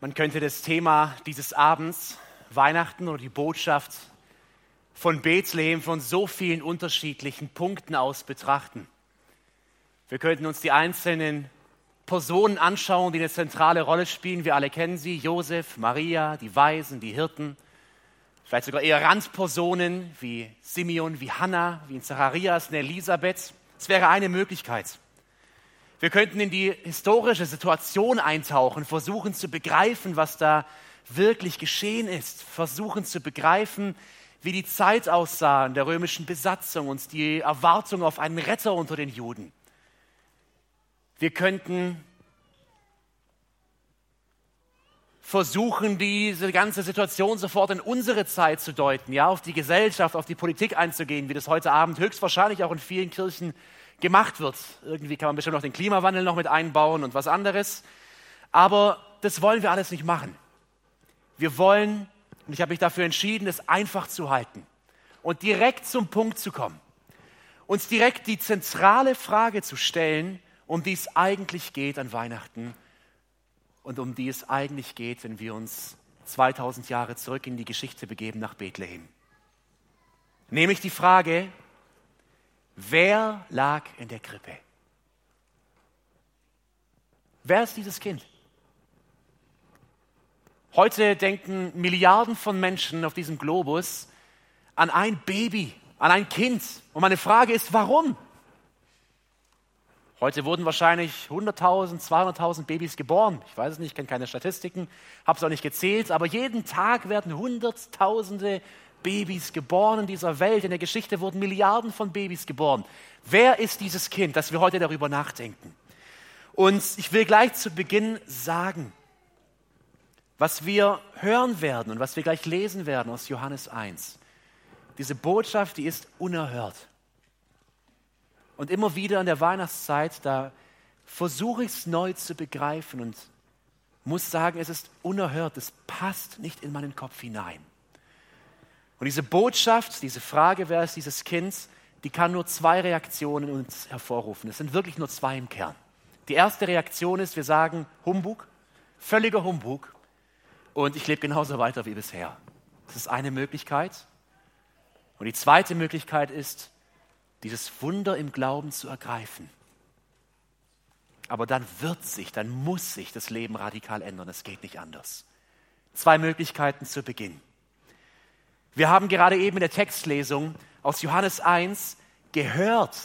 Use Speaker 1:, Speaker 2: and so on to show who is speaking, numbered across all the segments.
Speaker 1: Man könnte das Thema dieses Abends, Weihnachten oder die Botschaft von Bethlehem von so vielen unterschiedlichen Punkten aus betrachten. Wir könnten uns die einzelnen Personen anschauen, die eine zentrale Rolle spielen. Wir alle kennen sie, Josef, Maria, die Weisen, die Hirten, vielleicht sogar eher Randpersonen wie Simeon, wie Hannah, wie in Zacharias, eine Elisabeth. Es wäre eine Möglichkeit. Wir könnten in die historische Situation eintauchen, versuchen zu begreifen, was da wirklich geschehen ist, versuchen zu begreifen, wie die Zeit aussah in der römischen Besatzung und die Erwartung auf einen Retter unter den Juden. Wir könnten versuchen, diese ganze Situation sofort in unsere Zeit zu deuten, ja, auf die Gesellschaft, auf die Politik einzugehen, wie das heute Abend höchstwahrscheinlich auch in vielen Kirchen gemacht wird. Irgendwie kann man bestimmt noch den Klimawandel noch mit einbauen und was anderes. Aber das wollen wir alles nicht machen. Wir wollen, und ich habe mich dafür entschieden, es einfach zu halten und direkt zum Punkt zu kommen. Uns direkt die zentrale Frage zu stellen, um die es eigentlich geht an Weihnachten und um die es eigentlich geht, wenn wir uns 2000 Jahre zurück in die Geschichte begeben nach Bethlehem. Nämlich die Frage, Wer lag in der Krippe? Wer ist dieses Kind? Heute denken Milliarden von Menschen auf diesem Globus an ein Baby, an ein Kind. Und meine Frage ist, warum? Heute wurden wahrscheinlich 100.000, 200.000 Babys geboren. Ich weiß es nicht, kenne keine Statistiken, habe es auch nicht gezählt, aber jeden Tag werden Hunderttausende Babys geboren in dieser Welt. In der Geschichte wurden Milliarden von Babys geboren. Wer ist dieses Kind, dass wir heute darüber nachdenken? Und ich will gleich zu Beginn sagen, was wir hören werden und was wir gleich lesen werden aus Johannes 1. Diese Botschaft, die ist unerhört. Und immer wieder in der Weihnachtszeit, da versuche ich es neu zu begreifen und muss sagen, es ist unerhört, es passt nicht in meinen Kopf hinein. Und diese Botschaft, diese Frage, wer ist dieses Kind, die kann nur zwei Reaktionen uns hervorrufen. Es sind wirklich nur zwei im Kern. Die erste Reaktion ist, wir sagen Humbug, völliger Humbug und ich lebe genauso weiter wie bisher. Das ist eine Möglichkeit. Und die zweite Möglichkeit ist, dieses Wunder im Glauben zu ergreifen. Aber dann wird sich, dann muss sich das Leben radikal ändern. Es geht nicht anders. Zwei Möglichkeiten zu Beginn. Wir haben gerade eben in der Textlesung aus Johannes 1 gehört,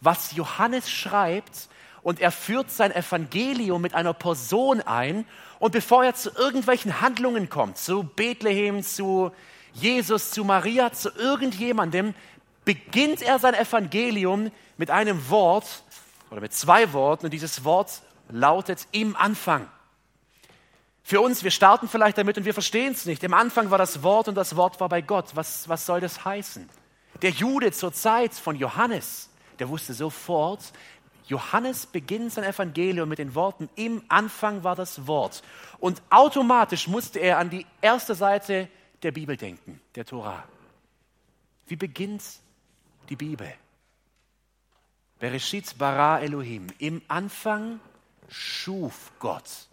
Speaker 1: was Johannes schreibt und er führt sein Evangelium mit einer Person ein und bevor er zu irgendwelchen Handlungen kommt, zu Bethlehem, zu Jesus, zu Maria, zu irgendjemandem, beginnt er sein Evangelium mit einem Wort oder mit zwei Worten und dieses Wort lautet im Anfang. Für uns, wir starten vielleicht damit und wir verstehen es nicht. Im Anfang war das Wort und das Wort war bei Gott. Was, was soll das heißen? Der Jude zur Zeit von Johannes, der wusste sofort, Johannes beginnt sein Evangelium mit den Worten, im Anfang war das Wort. Und automatisch musste er an die erste Seite der Bibel denken, der Tora. Wie beginnt die Bibel? Bereshit bara Elohim. Im Anfang schuf Gott.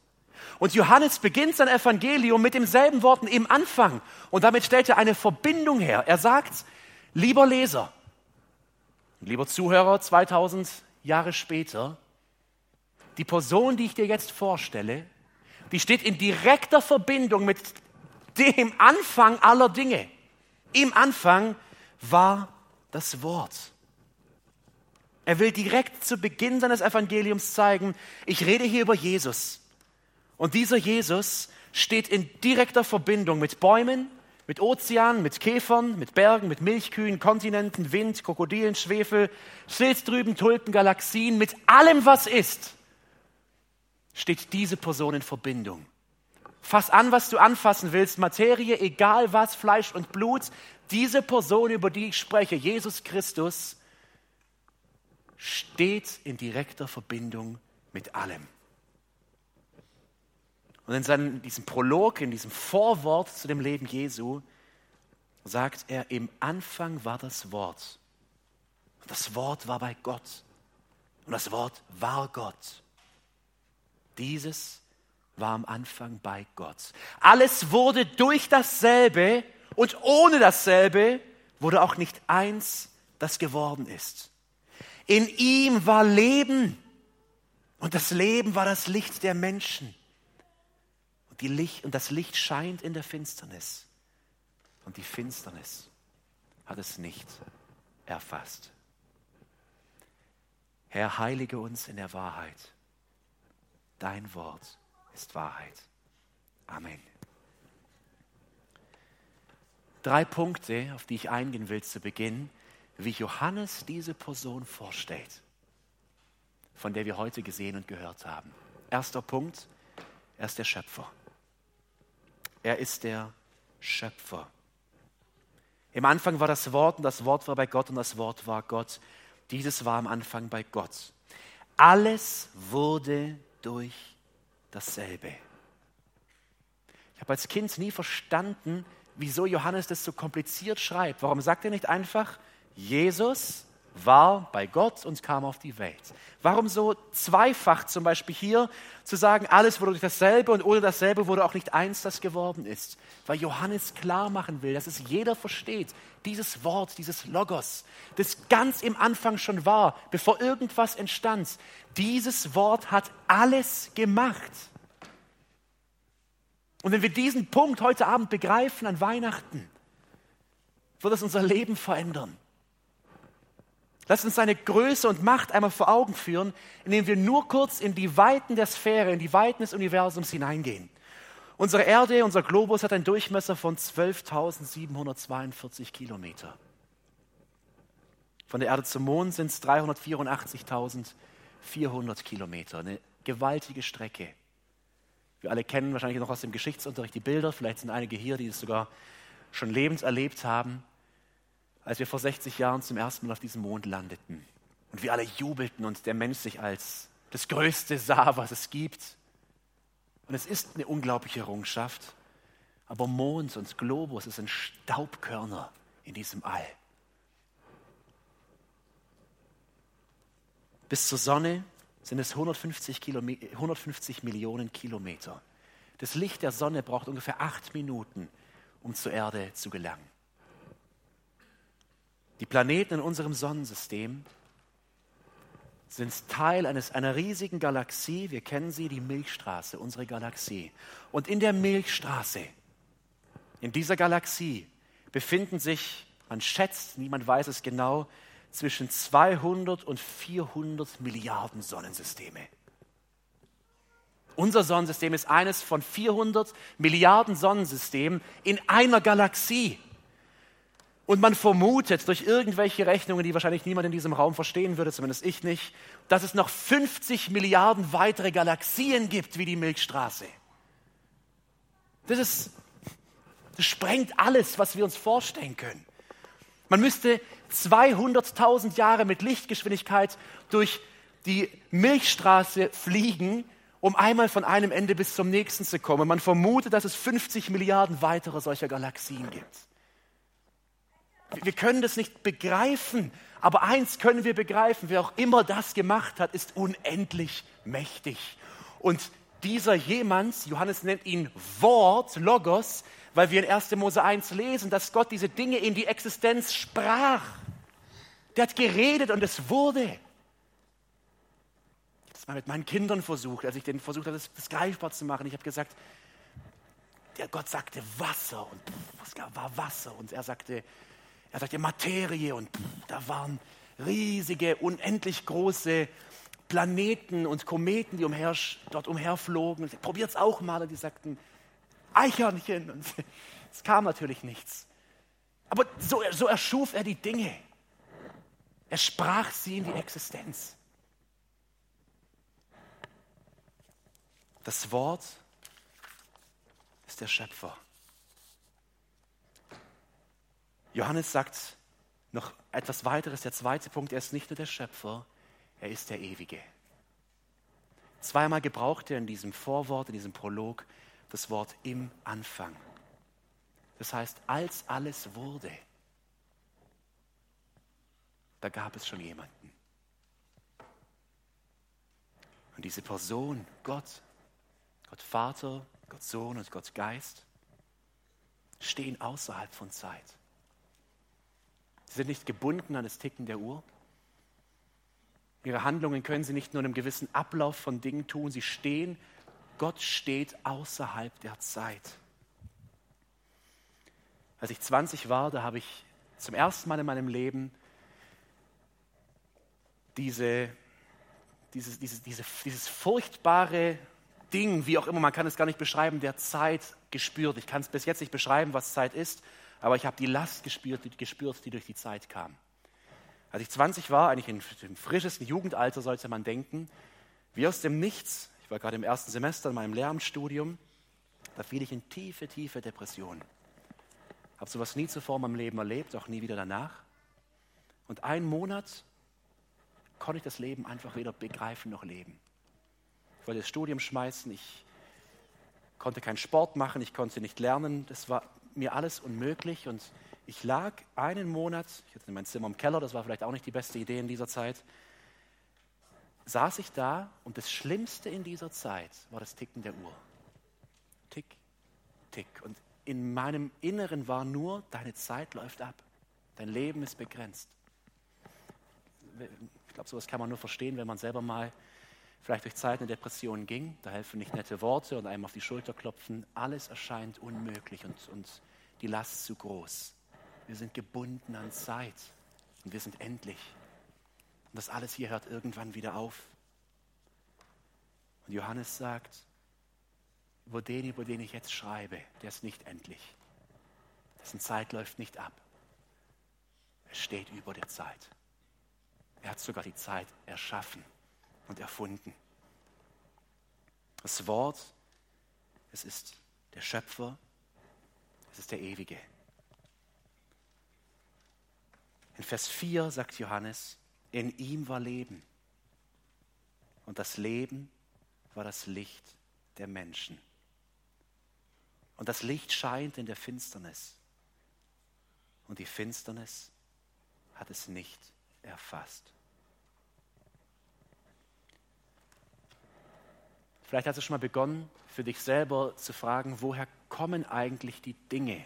Speaker 1: Und Johannes beginnt sein Evangelium mit demselben Worten im Anfang. Und damit stellt er eine Verbindung her. Er sagt, lieber Leser, lieber Zuhörer, 2000 Jahre später, die Person, die ich dir jetzt vorstelle, die steht in direkter Verbindung mit dem Anfang aller Dinge. Im Anfang war das Wort. Er will direkt zu Beginn seines Evangeliums zeigen, ich rede hier über Jesus. Und dieser Jesus steht in direkter Verbindung mit Bäumen, mit Ozeanen, mit Käfern, mit Bergen, mit Milchkühen, Kontinenten, Wind, Krokodilen, Schwefel, Schilddrüben, Tulpen, Galaxien, mit allem, was ist, steht diese Person in Verbindung. Fass an, was du anfassen willst, Materie, egal was, Fleisch und Blut, diese Person, über die ich spreche, Jesus Christus, steht in direkter Verbindung mit allem. Und in seinem, diesem Prolog, in diesem Vorwort zu dem Leben Jesu, sagt er, im Anfang war das Wort. Und das Wort war bei Gott. Und das Wort war Gott. Dieses war am Anfang bei Gott. Alles wurde durch dasselbe und ohne dasselbe wurde auch nicht eins, das geworden ist. In ihm war Leben und das Leben war das Licht der Menschen. Und, die Licht, und das Licht scheint in der Finsternis und die Finsternis hat es nicht erfasst. Herr, heilige uns in der Wahrheit. Dein Wort ist Wahrheit. Amen. Drei Punkte, auf die ich eingehen will zu Beginn, wie Johannes diese Person vorstellt, von der wir heute gesehen und gehört haben. Erster Punkt, er ist der Schöpfer. Er ist der Schöpfer. Im Anfang war das Wort und das Wort war bei Gott und das Wort war Gott. Dieses war am Anfang bei Gott. Alles wurde durch dasselbe. Ich habe als Kind nie verstanden, wieso Johannes das so kompliziert schreibt. Warum sagt er nicht einfach, Jesus war bei Gott und kam auf die Welt. Warum so zweifach zum Beispiel hier zu sagen, alles wurde durch dasselbe und ohne dasselbe wurde auch nicht eins, das geworden ist? Weil Johannes klar machen will, dass es jeder versteht, dieses Wort, dieses Logos, das ganz im Anfang schon war, bevor irgendwas entstand, dieses Wort hat alles gemacht. Und wenn wir diesen Punkt heute Abend begreifen an Weihnachten, wird es unser Leben verändern. Lass uns seine Größe und Macht einmal vor Augen führen, indem wir nur kurz in die Weiten der Sphäre, in die Weiten des Universums hineingehen. Unsere Erde, unser Globus hat einen Durchmesser von 12.742 Kilometer. Von der Erde zum Mond sind es 384.400 Kilometer. Eine gewaltige Strecke. Wir alle kennen wahrscheinlich noch aus dem Geschichtsunterricht die Bilder. Vielleicht sind einige hier, die es sogar schon lebens erlebt haben als wir vor 60 Jahren zum ersten Mal auf diesem Mond landeten und wir alle jubelten und der Mensch sich als das Größte sah, was es gibt. Und es ist eine unglaubliche Errungenschaft, aber Mond und Globus sind Staubkörner in diesem All. Bis zur Sonne sind es 150, 150 Millionen Kilometer. Das Licht der Sonne braucht ungefähr acht Minuten, um zur Erde zu gelangen. Die Planeten in unserem Sonnensystem sind Teil eines, einer riesigen Galaxie. Wir kennen sie, die Milchstraße, unsere Galaxie. Und in der Milchstraße, in dieser Galaxie, befinden sich, man schätzt, niemand weiß es genau, zwischen 200 und 400 Milliarden Sonnensysteme. Unser Sonnensystem ist eines von 400 Milliarden Sonnensystemen in einer Galaxie. Und man vermutet durch irgendwelche Rechnungen, die wahrscheinlich niemand in diesem Raum verstehen würde, zumindest ich nicht, dass es noch 50 Milliarden weitere Galaxien gibt wie die Milchstraße. Das, ist, das sprengt alles, was wir uns vorstellen können. Man müsste 200.000 Jahre mit Lichtgeschwindigkeit durch die Milchstraße fliegen, um einmal von einem Ende bis zum nächsten zu kommen. Man vermutet, dass es 50 Milliarden weitere solcher Galaxien gibt. Wir können das nicht begreifen, aber eins können wir begreifen, wer auch immer das gemacht hat, ist unendlich mächtig. Und dieser jemand, Johannes nennt ihn Wort, Logos, weil wir in 1. Mose 1 lesen, dass Gott diese Dinge in die Existenz sprach. Der hat geredet und es wurde. Ich habe das mal mit meinen Kindern versucht, als ich denen versucht habe, das, das greifbar zu machen. Ich habe gesagt, der Gott sagte Wasser und was war Wasser? Und er sagte er sagte Materie und da waren riesige, unendlich große Planeten und Kometen, die umher, dort umherflogen. Probiert es auch mal. Und die sagten Eichhörnchen. Und es kam natürlich nichts. Aber so, so erschuf er die Dinge. Er sprach sie in die Existenz. Das Wort ist der Schöpfer. Johannes sagt noch etwas weiteres, der zweite Punkt, er ist nicht nur der Schöpfer, er ist der Ewige. Zweimal gebraucht er in diesem Vorwort, in diesem Prolog das Wort im Anfang. Das heißt, als alles wurde, da gab es schon jemanden. Und diese Person, Gott, Gott Vater, Gott Sohn und Gott Geist, stehen außerhalb von Zeit. Sie sind nicht gebunden an das Ticken der Uhr. Ihre Handlungen können sie nicht nur in einem gewissen Ablauf von Dingen tun, sie stehen, Gott steht außerhalb der Zeit. Als ich 20 war, da habe ich zum ersten Mal in meinem Leben diese, dieses, dieses, diese, dieses furchtbare Ding, wie auch immer, man kann es gar nicht beschreiben, der Zeit gespürt. Ich kann es bis jetzt nicht beschreiben, was Zeit ist, aber ich habe die Last gespürt, die, gespürt, die durch die Zeit kam. Als ich 20 war, eigentlich im frischesten Jugendalter, sollte man denken, wie aus dem Nichts, ich war gerade im ersten Semester in meinem Lehramtsstudium, da fiel ich in tiefe, tiefe Depressionen. Habe sowas nie zuvor in meinem Leben erlebt, auch nie wieder danach. Und einen Monat konnte ich das Leben einfach weder begreifen noch leben. Ich wollte das Studium schmeißen, ich konnte keinen Sport machen, ich konnte nicht lernen, das war mir alles unmöglich und ich lag einen Monat, ich hatte mein Zimmer im Keller, das war vielleicht auch nicht die beste Idee in dieser Zeit, saß ich da und das Schlimmste in dieser Zeit war das Ticken der Uhr. Tick, tick. Und in meinem Inneren war nur, deine Zeit läuft ab. Dein Leben ist begrenzt. Ich glaube, sowas kann man nur verstehen, wenn man selber mal vielleicht durch Zeiten der Depression ging. Da helfen nicht nette Worte und einem auf die Schulter klopfen. Alles erscheint unmöglich und, und die Last zu groß. Wir sind gebunden an Zeit und wir sind endlich. Und das alles hier hört irgendwann wieder auf. Und Johannes sagt, über den, über den ich jetzt schreibe, der ist nicht endlich. Dessen Zeit läuft nicht ab. Er steht über der Zeit. Er hat sogar die Zeit erschaffen und erfunden. Das Wort, es ist der Schöpfer, es ist der Ewige. In Vers 4 sagt Johannes, in ihm war Leben und das Leben war das Licht der Menschen. Und das Licht scheint in der Finsternis. Und die Finsternis hat es nicht erfasst. Vielleicht hast du schon mal begonnen, für dich selber zu fragen, woher kommen eigentlich die Dinge?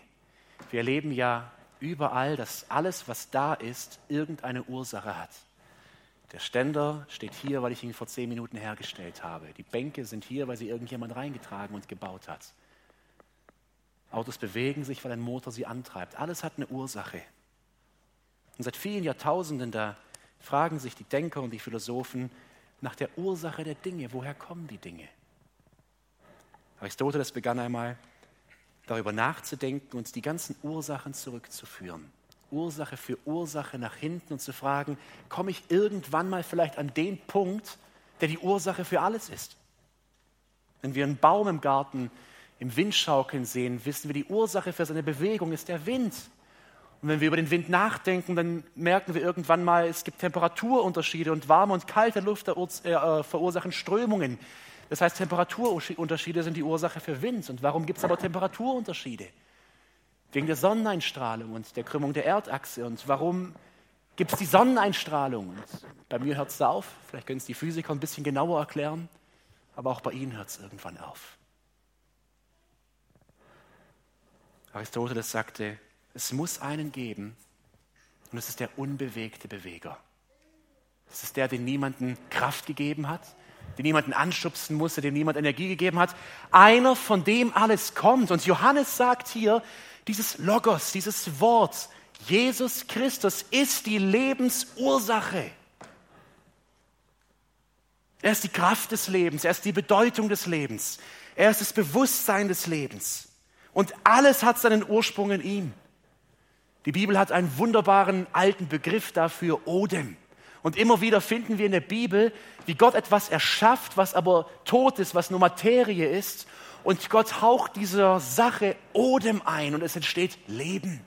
Speaker 1: Wir erleben ja überall, dass alles, was da ist, irgendeine Ursache hat. Der Ständer steht hier, weil ich ihn vor zehn Minuten hergestellt habe. Die Bänke sind hier, weil sie irgendjemand reingetragen und gebaut hat. Autos bewegen sich, weil ein Motor sie antreibt. Alles hat eine Ursache. Und seit vielen Jahrtausenden, da fragen sich die Denker und die Philosophen nach der Ursache der Dinge. Woher kommen die Dinge? Aristoteles begann einmal darüber nachzudenken und die ganzen Ursachen zurückzuführen. Ursache für Ursache nach hinten und zu fragen, komme ich irgendwann mal vielleicht an den Punkt, der die Ursache für alles ist? Wenn wir einen Baum im Garten im Wind schaukeln sehen, wissen wir, die Ursache für seine Bewegung ist der Wind. Und wenn wir über den Wind nachdenken, dann merken wir irgendwann mal, es gibt Temperaturunterschiede und warme und kalte Luft äh, verursachen Strömungen. Das heißt, Temperaturunterschiede sind die Ursache für Wind. Und warum gibt es aber Temperaturunterschiede? Wegen der Sonneneinstrahlung und der Krümmung der Erdachse. Und warum gibt es die Sonneneinstrahlung? Und bei mir hört es auf. Vielleicht können es die Physiker ein bisschen genauer erklären. Aber auch bei ihnen hört es irgendwann auf. Aristoteles sagte, es muss einen geben und es ist der unbewegte Beweger. Es ist der, den niemanden Kraft gegeben hat, den niemanden anschubsen musste, dem niemand Energie gegeben hat. Einer, von dem alles kommt. Und Johannes sagt hier, dieses Logos, dieses Wort, Jesus Christus ist die Lebensursache. Er ist die Kraft des Lebens, er ist die Bedeutung des Lebens, er ist das Bewusstsein des Lebens. Und alles hat seinen Ursprung in ihm. Die Bibel hat einen wunderbaren alten Begriff dafür, Odem. Und immer wieder finden wir in der Bibel, wie Gott etwas erschafft, was aber tot ist, was nur Materie ist. Und Gott haucht dieser Sache Odem ein und es entsteht Leben.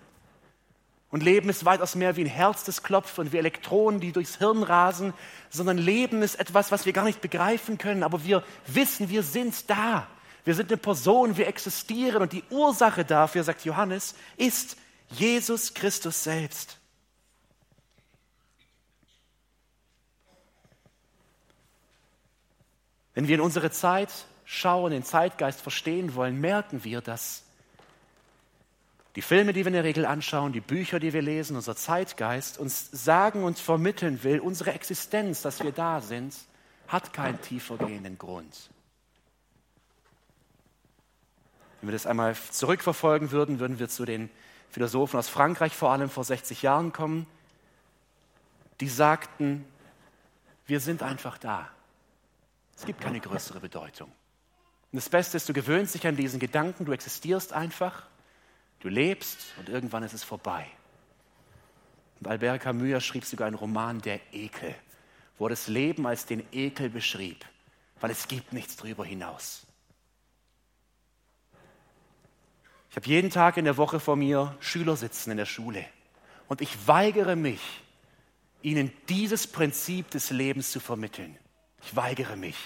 Speaker 1: Und Leben ist weitaus mehr wie ein Herz, das klopft und wie Elektronen, die durchs Hirn rasen, sondern Leben ist etwas, was wir gar nicht begreifen können, aber wir wissen, wir sind da. Wir sind eine Person, wir existieren und die Ursache dafür, sagt Johannes, ist Jesus Christus selbst. Wenn wir in unsere Zeit schauen, den Zeitgeist verstehen wollen, merken wir, dass die Filme, die wir in der Regel anschauen, die Bücher, die wir lesen, unser Zeitgeist uns sagen und vermitteln will, unsere Existenz, dass wir da sind, hat keinen tiefergehenden Grund. Wenn wir das einmal zurückverfolgen würden, würden wir zu den Philosophen aus Frankreich vor allem vor 60 Jahren kommen, die sagten, wir sind einfach da. Es gibt keine größere Bedeutung. Und das Beste ist, du gewöhnst dich an diesen Gedanken, du existierst einfach, du lebst und irgendwann ist es vorbei. Und Albert Camus schrieb sogar einen Roman, Der Ekel, wo er das Leben als den Ekel beschrieb, weil es gibt nichts drüber hinaus. Ich habe jeden Tag in der Woche vor mir Schüler sitzen in der Schule und ich weigere mich, ihnen dieses Prinzip des Lebens zu vermitteln. Ich weigere mich.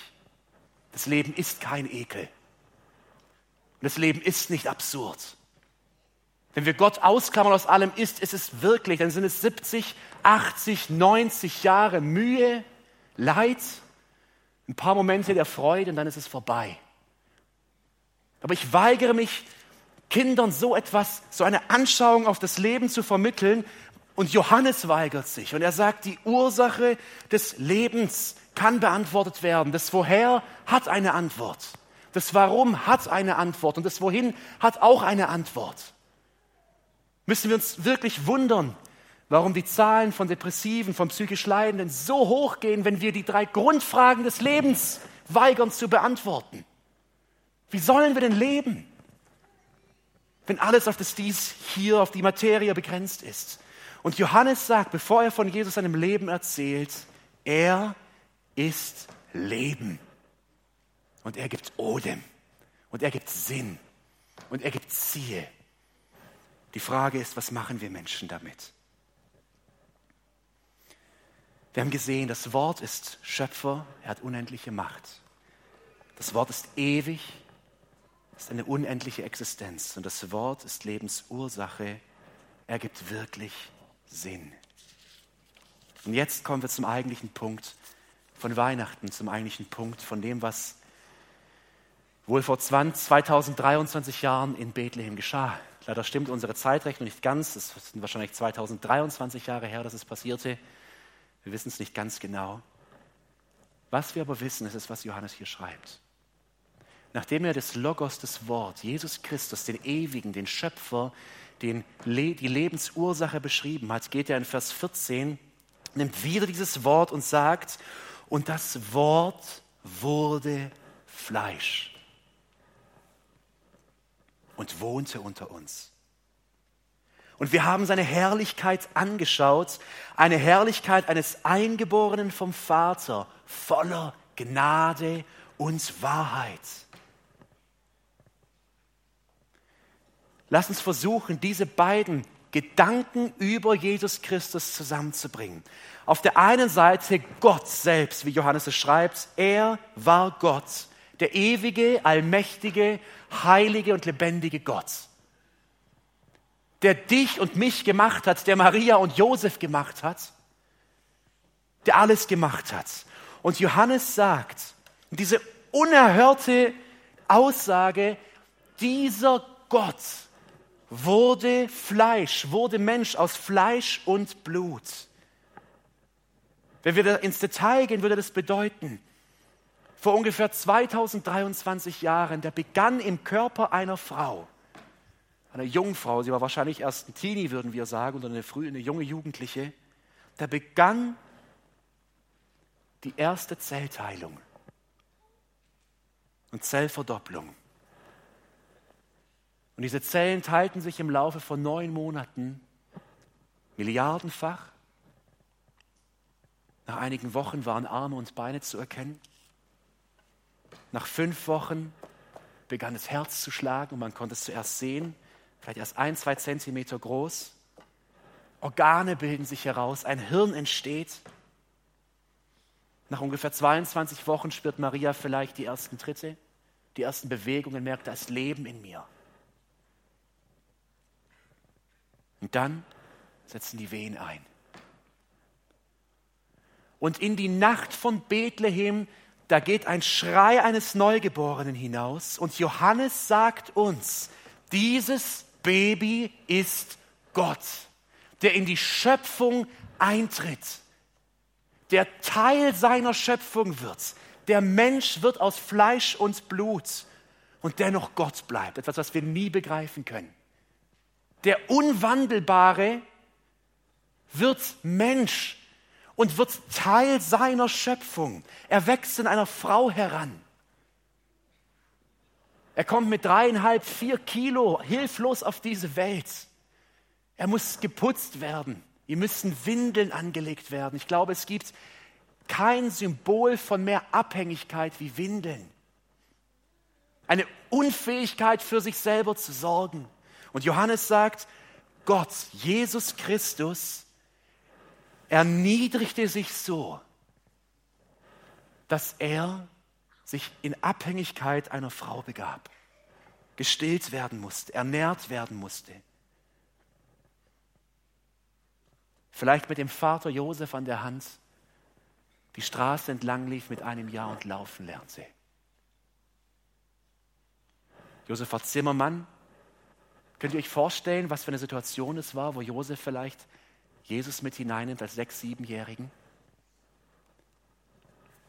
Speaker 1: Das Leben ist kein Ekel. Und das Leben ist nicht absurd. Wenn wir Gott ausklammern aus allem ist, ist es wirklich, dann sind es 70, 80, 90 Jahre Mühe, Leid, ein paar Momente der Freude und dann ist es vorbei. Aber ich weigere mich, Kindern so etwas, so eine Anschauung auf das Leben zu vermitteln. Und Johannes weigert sich und er sagt, die Ursache des Lebens kann beantwortet werden. Das Woher hat eine Antwort. Das Warum hat eine Antwort und das Wohin hat auch eine Antwort. Müssen wir uns wirklich wundern, warum die Zahlen von Depressiven, von psychisch Leidenden so hoch gehen, wenn wir die drei Grundfragen des Lebens weigern zu beantworten. Wie sollen wir denn leben? wenn alles auf das Dies hier, auf die Materie begrenzt ist. Und Johannes sagt, bevor er von Jesus seinem Leben erzählt, er ist Leben. Und er gibt Odem. Und er gibt Sinn. Und er gibt Ziel. Die Frage ist, was machen wir Menschen damit? Wir haben gesehen, das Wort ist Schöpfer, er hat unendliche Macht. Das Wort ist ewig, ist eine unendliche Existenz und das Wort ist Lebensursache. Er gibt wirklich Sinn. Und jetzt kommen wir zum eigentlichen Punkt von Weihnachten, zum eigentlichen Punkt von dem, was wohl vor 20, 2023 Jahren in Bethlehem geschah. Leider stimmt unsere Zeitrechnung nicht ganz. Es sind wahrscheinlich 2023 Jahre her, dass es passierte. Wir wissen es nicht ganz genau. Was wir aber wissen, ist es, was Johannes hier schreibt nachdem er das Logos, das Wort, Jesus Christus, den Ewigen, den Schöpfer, den, die Lebensursache beschrieben hat, geht er in Vers 14, nimmt wieder dieses Wort und sagt, und das Wort wurde Fleisch und wohnte unter uns. Und wir haben seine Herrlichkeit angeschaut, eine Herrlichkeit eines Eingeborenen vom Vater, voller Gnade und Wahrheit. Lass uns versuchen, diese beiden Gedanken über Jesus Christus zusammenzubringen. Auf der einen Seite Gott selbst, wie Johannes es schreibt, er war Gott, der ewige, allmächtige, heilige und lebendige Gott, der dich und mich gemacht hat, der Maria und Josef gemacht hat, der alles gemacht hat. Und Johannes sagt, diese unerhörte Aussage, dieser Gott, wurde Fleisch, wurde Mensch aus Fleisch und Blut. Wenn wir da ins Detail gehen, würde das bedeuten, vor ungefähr 2023 Jahren, der begann im Körper einer Frau, einer Jungfrau, sie war wahrscheinlich erst ein Teenie, würden wir sagen, oder eine, frühe, eine junge Jugendliche, da begann die erste Zellteilung und Zellverdopplung. Und diese Zellen teilten sich im Laufe von neun Monaten milliardenfach. Nach einigen Wochen waren Arme und Beine zu erkennen. Nach fünf Wochen begann das Herz zu schlagen und man konnte es zuerst sehen, vielleicht erst ein, zwei Zentimeter groß. Organe bilden sich heraus, ein Hirn entsteht. Nach ungefähr 22 Wochen spürt Maria vielleicht die ersten Tritte, die ersten Bewegungen, merkt, da ist Leben in mir. Und dann setzen die Wehen ein. Und in die Nacht von Bethlehem da geht ein Schrei eines Neugeborenen hinaus und Johannes sagt uns, dieses Baby ist Gott, der in die Schöpfung eintritt, der Teil seiner Schöpfung wird. Der Mensch wird aus Fleisch und Blut und dennoch Gott bleibt, etwas, was wir nie begreifen können. Der Unwandelbare wird Mensch und wird Teil seiner Schöpfung. Er wächst in einer Frau heran. Er kommt mit dreieinhalb, vier Kilo hilflos auf diese Welt. Er muss geputzt werden. Ihm müssen Windeln angelegt werden. Ich glaube, es gibt kein Symbol von mehr Abhängigkeit wie Windeln. Eine Unfähigkeit für sich selber zu sorgen. Und Johannes sagt, Gott, Jesus Christus, erniedrigte sich so, dass er sich in Abhängigkeit einer Frau begab, gestillt werden musste, ernährt werden musste. Vielleicht mit dem Vater Josef an der Hand die Straße entlang lief mit einem Jahr und laufen lernte. Josef war Zimmermann. Könnt ihr euch vorstellen, was für eine Situation es war, wo Josef vielleicht Jesus mit hineinnimmt als sechs-, siebenjährigen,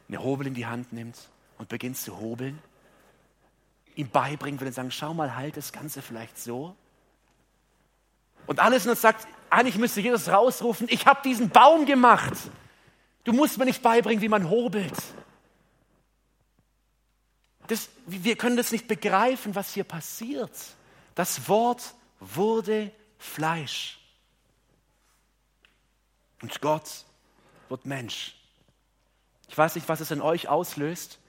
Speaker 1: eine Hobel in die Hand nimmt und beginnt zu hobeln, ihm beibringen will und sagen, schau mal, halt das Ganze vielleicht so. Und alles uns sagt, eigentlich müsste Jesus rausrufen, ich habe diesen Baum gemacht. Du musst mir nicht beibringen, wie man hobelt. Das, wir können das nicht begreifen, was hier passiert. Das Wort wurde Fleisch. Und Gott wird Mensch. Ich weiß nicht, was es in euch auslöst.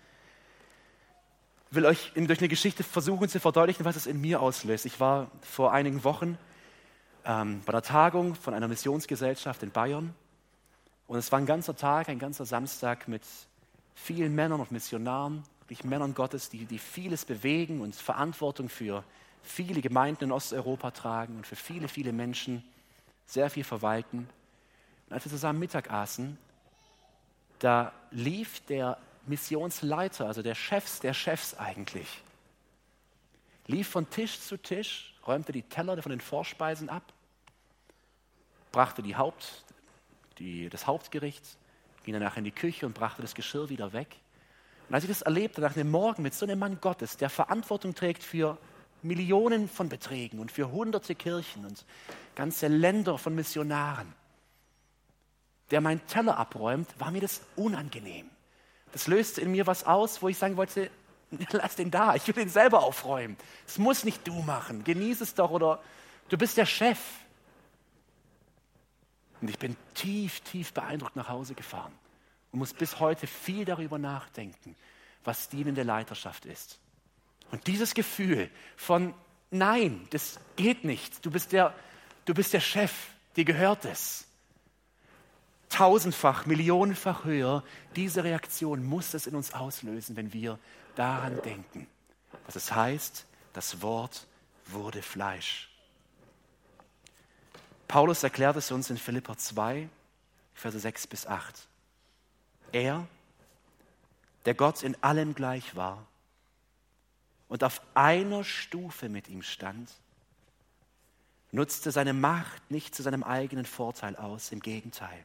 Speaker 1: Ich will euch durch eine Geschichte versuchen zu verdeutlichen, was es in mir auslöst. Ich war vor einigen Wochen ähm, bei einer Tagung von einer Missionsgesellschaft in Bayern. Und es war ein ganzer Tag, ein ganzer Samstag mit vielen Männern und Missionaren, wirklich Männern Gottes, die, die vieles bewegen und Verantwortung für viele Gemeinden in Osteuropa tragen und für viele, viele Menschen sehr viel verwalten. Und als wir zusammen Mittag aßen, da lief der Missionsleiter, also der Chefs der Chefs eigentlich, lief von Tisch zu Tisch, räumte die Teller von den Vorspeisen ab, brachte die Haupt, die, das Hauptgericht, ging danach in die Küche und brachte das Geschirr wieder weg. Und als ich das erlebte, nach dem Morgen mit so einem Mann Gottes, der Verantwortung trägt für Millionen von Beträgen und für hunderte Kirchen und ganze Länder von Missionaren, der meinen Teller abräumt, war mir das unangenehm. Das löste in mir was aus, wo ich sagen wollte, lass den da, ich will ihn selber aufräumen. Es muss nicht du machen, genieß es doch oder du bist der Chef. Und ich bin tief, tief beeindruckt nach Hause gefahren und muss bis heute viel darüber nachdenken, was dienende Leiterschaft ist. Und dieses Gefühl von, nein, das geht nicht, du bist der, du bist der Chef, dir gehört es tausendfach, millionenfach höher. Diese Reaktion muss es in uns auslösen, wenn wir daran denken. Was es heißt, das Wort wurde Fleisch. Paulus erklärt es uns in Philippa 2, Verse 6 bis 8. Er, der Gott in allem gleich war und auf einer Stufe mit ihm stand, nutzte seine Macht nicht zu seinem eigenen Vorteil aus, im Gegenteil.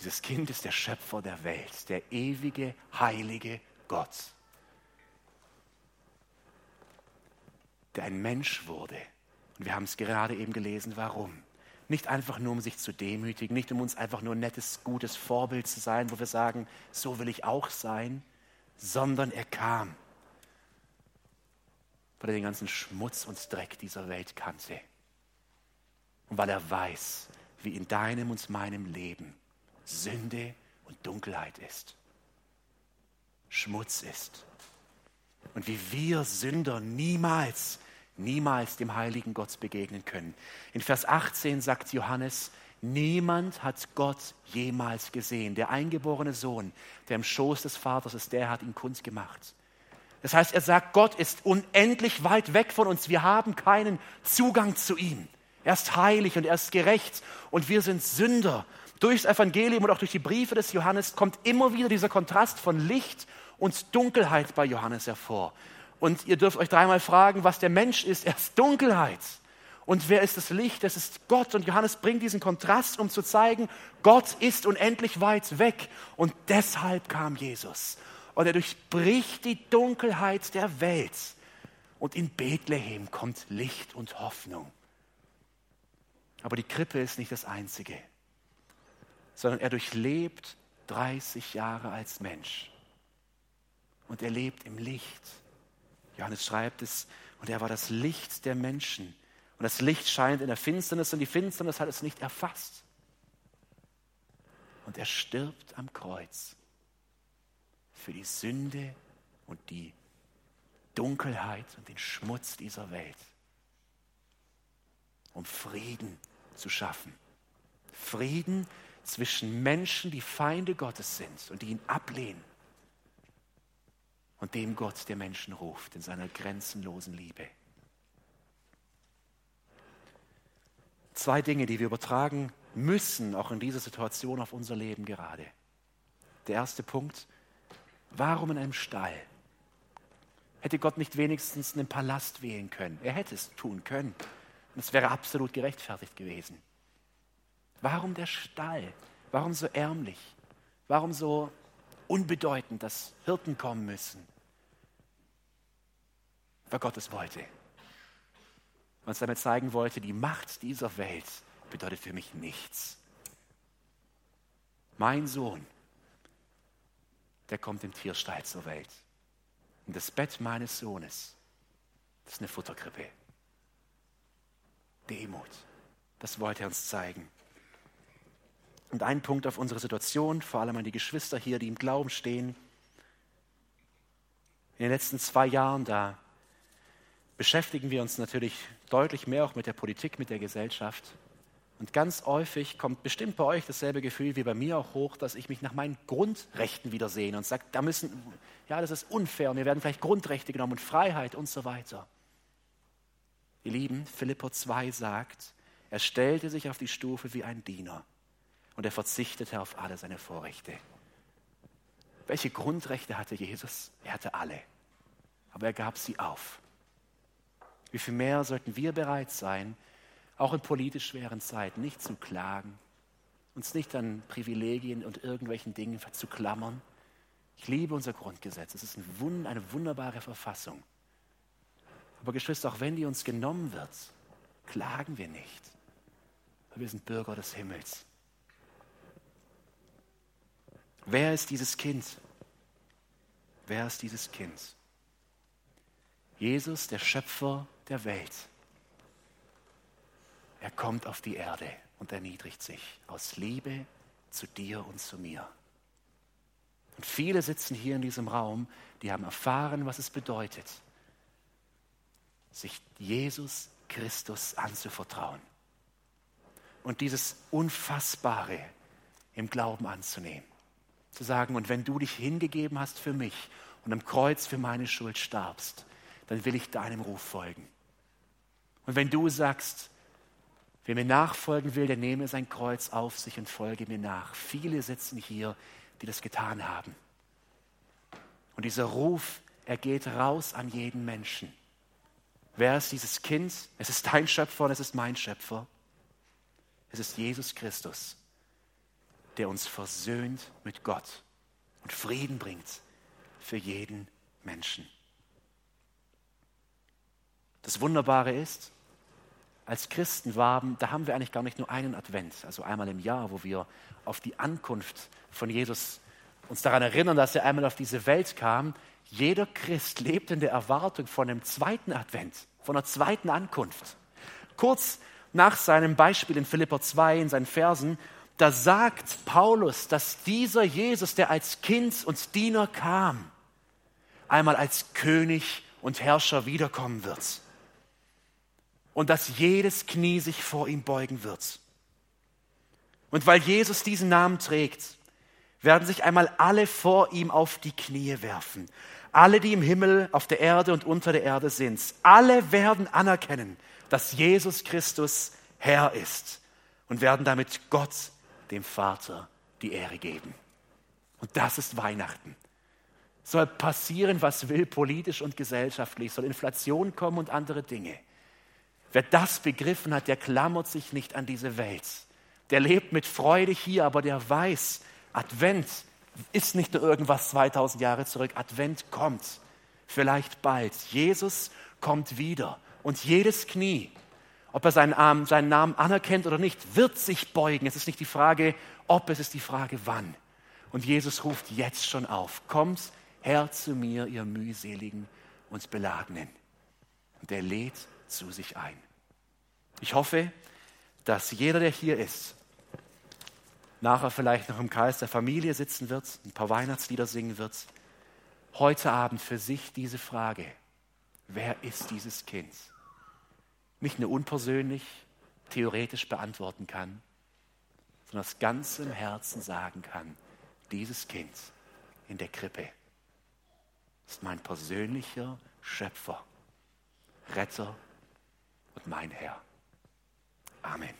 Speaker 1: Dieses Kind ist der Schöpfer der Welt, der ewige, heilige Gott, der ein Mensch wurde. Und wir haben es gerade eben gelesen, warum. Nicht einfach nur, um sich zu demütigen, nicht um uns einfach nur ein nettes, gutes Vorbild zu sein, wo wir sagen, so will ich auch sein, sondern er kam, weil er den ganzen Schmutz und Dreck dieser Welt kannte. Und weil er weiß, wie in deinem und meinem Leben Sünde und Dunkelheit ist. Schmutz ist. Und wie wir Sünder niemals, niemals dem heiligen Gott begegnen können. In Vers 18 sagt Johannes, niemand hat Gott jemals gesehen. Der eingeborene Sohn, der im Schoß des Vaters ist, der hat ihn kundgemacht. Das heißt, er sagt, Gott ist unendlich weit weg von uns. Wir haben keinen Zugang zu ihm. Er ist heilig und er ist gerecht und wir sind Sünder. Durchs Evangelium und auch durch die Briefe des Johannes kommt immer wieder dieser Kontrast von Licht und Dunkelheit bei Johannes hervor. Und ihr dürft euch dreimal fragen, was der Mensch ist. Er ist Dunkelheit. Und wer ist das Licht? Das ist Gott. Und Johannes bringt diesen Kontrast, um zu zeigen, Gott ist unendlich weit weg. Und deshalb kam Jesus. Und er durchbricht die Dunkelheit der Welt. Und in Bethlehem kommt Licht und Hoffnung. Aber die Krippe ist nicht das Einzige, sondern er durchlebt 30 Jahre als Mensch. Und er lebt im Licht. Johannes schreibt es, und er war das Licht der Menschen. Und das Licht scheint in der Finsternis und die Finsternis hat es nicht erfasst. Und er stirbt am Kreuz für die Sünde und die Dunkelheit und den Schmutz dieser Welt, um Frieden zu schaffen. Frieden zwischen Menschen, die Feinde Gottes sind und die ihn ablehnen und dem Gott, der Menschen ruft in seiner grenzenlosen Liebe. Zwei Dinge, die wir übertragen müssen, auch in dieser Situation auf unser Leben gerade. Der erste Punkt, warum in einem Stall? Hätte Gott nicht wenigstens einen Palast wählen können? Er hätte es tun können. Und es wäre absolut gerechtfertigt gewesen. Warum der Stall? Warum so ärmlich? Warum so unbedeutend, dass Hirten kommen müssen? Weil Gott es wollte. Und uns damit zeigen wollte, die Macht dieser Welt bedeutet für mich nichts. Mein Sohn, der kommt im Tierstall zur Welt. Und das Bett meines Sohnes, das ist eine Futterkrippe. Demut. Das wollte er uns zeigen. Und ein Punkt auf unsere Situation, vor allem an die Geschwister hier, die im Glauben stehen. In den letzten zwei Jahren, da beschäftigen wir uns natürlich deutlich mehr auch mit der Politik, mit der Gesellschaft. Und ganz häufig kommt bestimmt bei euch dasselbe Gefühl wie bei mir auch hoch, dass ich mich nach meinen Grundrechten wiedersehne und sage, da müssen, ja, das ist unfair und mir werden vielleicht Grundrechte genommen und Freiheit und so weiter. Ihr Lieben, Philippo 2 sagt, er stellte sich auf die Stufe wie ein Diener und er verzichtete auf alle seine Vorrechte. Welche Grundrechte hatte Jesus? Er hatte alle, aber er gab sie auf. Wie viel mehr sollten wir bereit sein, auch in politisch schweren Zeiten nicht zu klagen, uns nicht an Privilegien und irgendwelchen Dingen zu klammern. Ich liebe unser Grundgesetz. Es ist eine wunderbare Verfassung. Aber Geschwister, auch wenn die uns genommen wird, klagen wir nicht. Wir sind Bürger des Himmels. Wer ist dieses Kind? Wer ist dieses Kind? Jesus, der Schöpfer der Welt. Er kommt auf die Erde und erniedrigt sich aus Liebe zu dir und zu mir. Und viele sitzen hier in diesem Raum, die haben erfahren, was es bedeutet, sich Jesus Christus anzuvertrauen und dieses Unfassbare im Glauben anzunehmen. Zu sagen, und wenn du dich hingegeben hast für mich und am Kreuz für meine Schuld starbst, dann will ich deinem Ruf folgen. Und wenn du sagst, wer mir nachfolgen will, der nehme sein Kreuz auf sich und folge mir nach. Viele sitzen hier, die das getan haben. Und dieser Ruf, er geht raus an jeden Menschen. Wer ist dieses Kind? Es ist dein Schöpfer und es ist mein Schöpfer. Es ist Jesus Christus, der uns versöhnt mit Gott und Frieden bringt für jeden Menschen. Das Wunderbare ist, als Christen waren, da haben wir eigentlich gar nicht nur einen Advent, also einmal im Jahr, wo wir auf die Ankunft von Jesus uns daran erinnern, dass er einmal auf diese Welt kam. Jeder Christ lebt in der Erwartung von einem zweiten Advent von der zweiten Ankunft. Kurz nach seinem Beispiel in Philippa 2 in seinen Versen, da sagt Paulus, dass dieser Jesus, der als Kind und Diener kam, einmal als König und Herrscher wiederkommen wird. Und dass jedes Knie sich vor ihm beugen wird. Und weil Jesus diesen Namen trägt, werden sich einmal alle vor ihm auf die Knie werfen. Alle, die im Himmel, auf der Erde und unter der Erde sind. Alle werden anerkennen, dass Jesus Christus Herr ist und werden damit Gott, dem Vater, die Ehre geben. Und das ist Weihnachten. Soll passieren, was will, politisch und gesellschaftlich, soll Inflation kommen und andere Dinge. Wer das begriffen hat, der klammert sich nicht an diese Welt. Der lebt mit Freude hier, aber der weiß, Advent ist nicht nur irgendwas 2000 Jahre zurück. Advent kommt. Vielleicht bald. Jesus kommt wieder. Und jedes Knie, ob er seinen, Arm, seinen Namen anerkennt oder nicht, wird sich beugen. Es ist nicht die Frage, ob, es ist die Frage, wann. Und Jesus ruft jetzt schon auf. Kommt her zu mir, ihr mühseligen und Beladenen. Und er lädt zu sich ein. Ich hoffe, dass jeder, der hier ist, nachher vielleicht noch im Kreis der Familie sitzen wird, ein paar Weihnachtslieder singen wird, heute Abend für sich diese Frage, wer ist dieses Kind? Nicht nur unpersönlich, theoretisch beantworten kann, sondern aus ganzem Herzen sagen kann, dieses Kind in der Krippe ist mein persönlicher Schöpfer, Retter und mein Herr. Amen.